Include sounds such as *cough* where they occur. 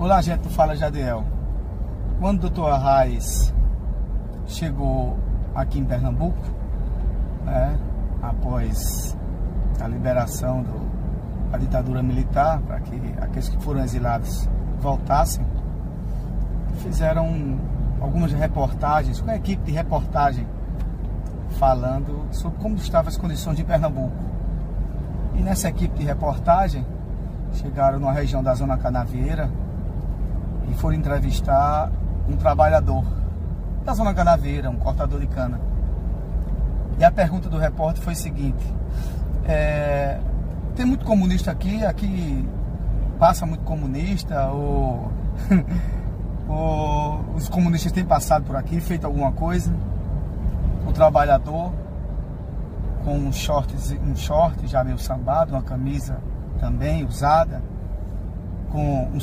Olá, gente do Fala Jadiel. Quando o doutor Arraes chegou aqui em Pernambuco, né, após a liberação da ditadura militar, para que aqueles que foram exilados voltassem, fizeram algumas reportagens, com a equipe de reportagem, falando sobre como estavam as condições de Pernambuco. E nessa equipe de reportagem, chegaram numa região da Zona Canavieira e foram entrevistar um trabalhador da Zona Canavieira, um cortador de cana. E a pergunta do repórter foi a seguinte: é, tem muito comunista aqui, aqui passa muito comunista, ou, *laughs* ou os comunistas têm passado por aqui, feito alguma coisa. O trabalhador com um short, um short já meio sambado, uma camisa também usada, com um